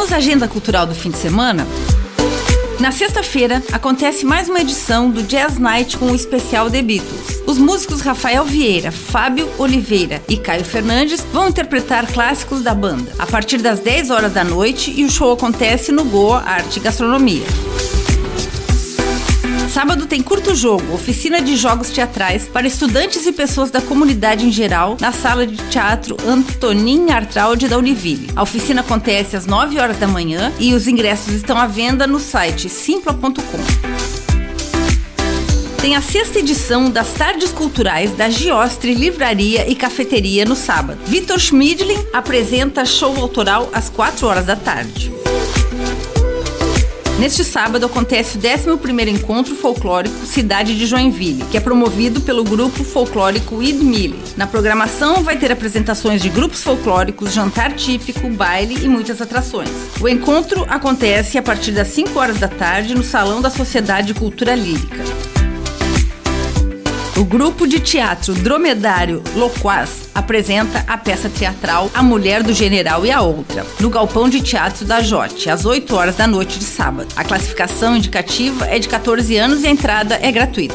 Vamos à agenda cultural do fim de semana? Na sexta-feira, acontece mais uma edição do Jazz Night com o especial The Beatles. Os músicos Rafael Vieira, Fábio Oliveira e Caio Fernandes vão interpretar clássicos da banda, a partir das 10 horas da noite e o show acontece no Goa Arte e Gastronomia. Sábado tem curto jogo, oficina de jogos teatrais para estudantes e pessoas da comunidade em geral, na sala de teatro Antonin Artraude da Univille. A oficina acontece às 9 horas da manhã e os ingressos estão à venda no site simpla.com. Tem a sexta edição das Tardes Culturais da Giostre Livraria e Cafeteria no sábado. Vitor Schmidlin apresenta show autoral às 4 horas da tarde. Neste sábado acontece o 11º Encontro Folclórico Cidade de Joinville, que é promovido pelo grupo folclórico Idmile. Na programação vai ter apresentações de grupos folclóricos, jantar típico, baile e muitas atrações. O encontro acontece a partir das 5 horas da tarde no Salão da Sociedade Cultura Lírica. O grupo de teatro Dromedário Loquaz apresenta a peça teatral A Mulher do General e a Outra, no Galpão de Teatro da Jote, às 8 horas da noite de sábado. A classificação indicativa é de 14 anos e a entrada é gratuita.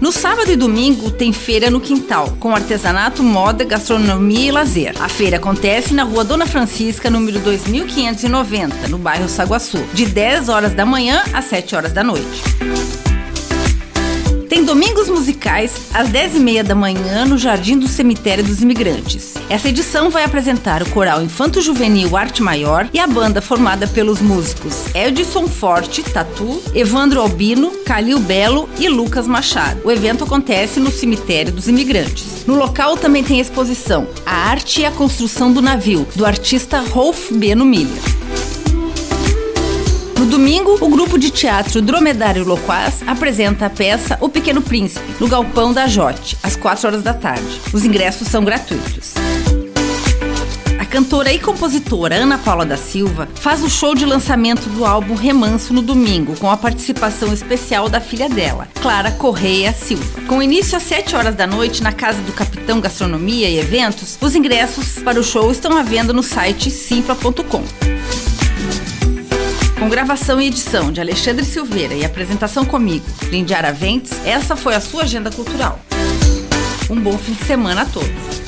No sábado e domingo tem feira no quintal, com artesanato, moda, gastronomia e lazer. A feira acontece na rua Dona Francisca, número 2590, no bairro Saguaçu, de 10 horas da manhã às 7 horas da noite. Às 10h30 da manhã no Jardim do Cemitério dos Imigrantes. Essa edição vai apresentar o coral Infanto Juvenil Arte Maior e a banda formada pelos músicos Edson Forte, Tatu, Evandro Albino, Calil Belo e Lucas Machado. O evento acontece no Cemitério dos Imigrantes. No local também tem exposição A Arte e a Construção do Navio, do artista Rolf Beno Miller. Domingo, o grupo de teatro Dromedário Loquaz apresenta a peça O Pequeno Príncipe, no Galpão da Jote, às 4 horas da tarde. Os ingressos são gratuitos. A cantora e compositora Ana Paula da Silva faz o show de lançamento do álbum Remanso no domingo, com a participação especial da filha dela, Clara Correia Silva. Com início às 7 horas da noite na Casa do Capitão Gastronomia e Eventos, os ingressos para o show estão à venda no site simpla.com. Com gravação e edição de Alexandre Silveira e apresentação comigo, Lindy Araventes, essa foi a sua agenda cultural. Um bom fim de semana a todos.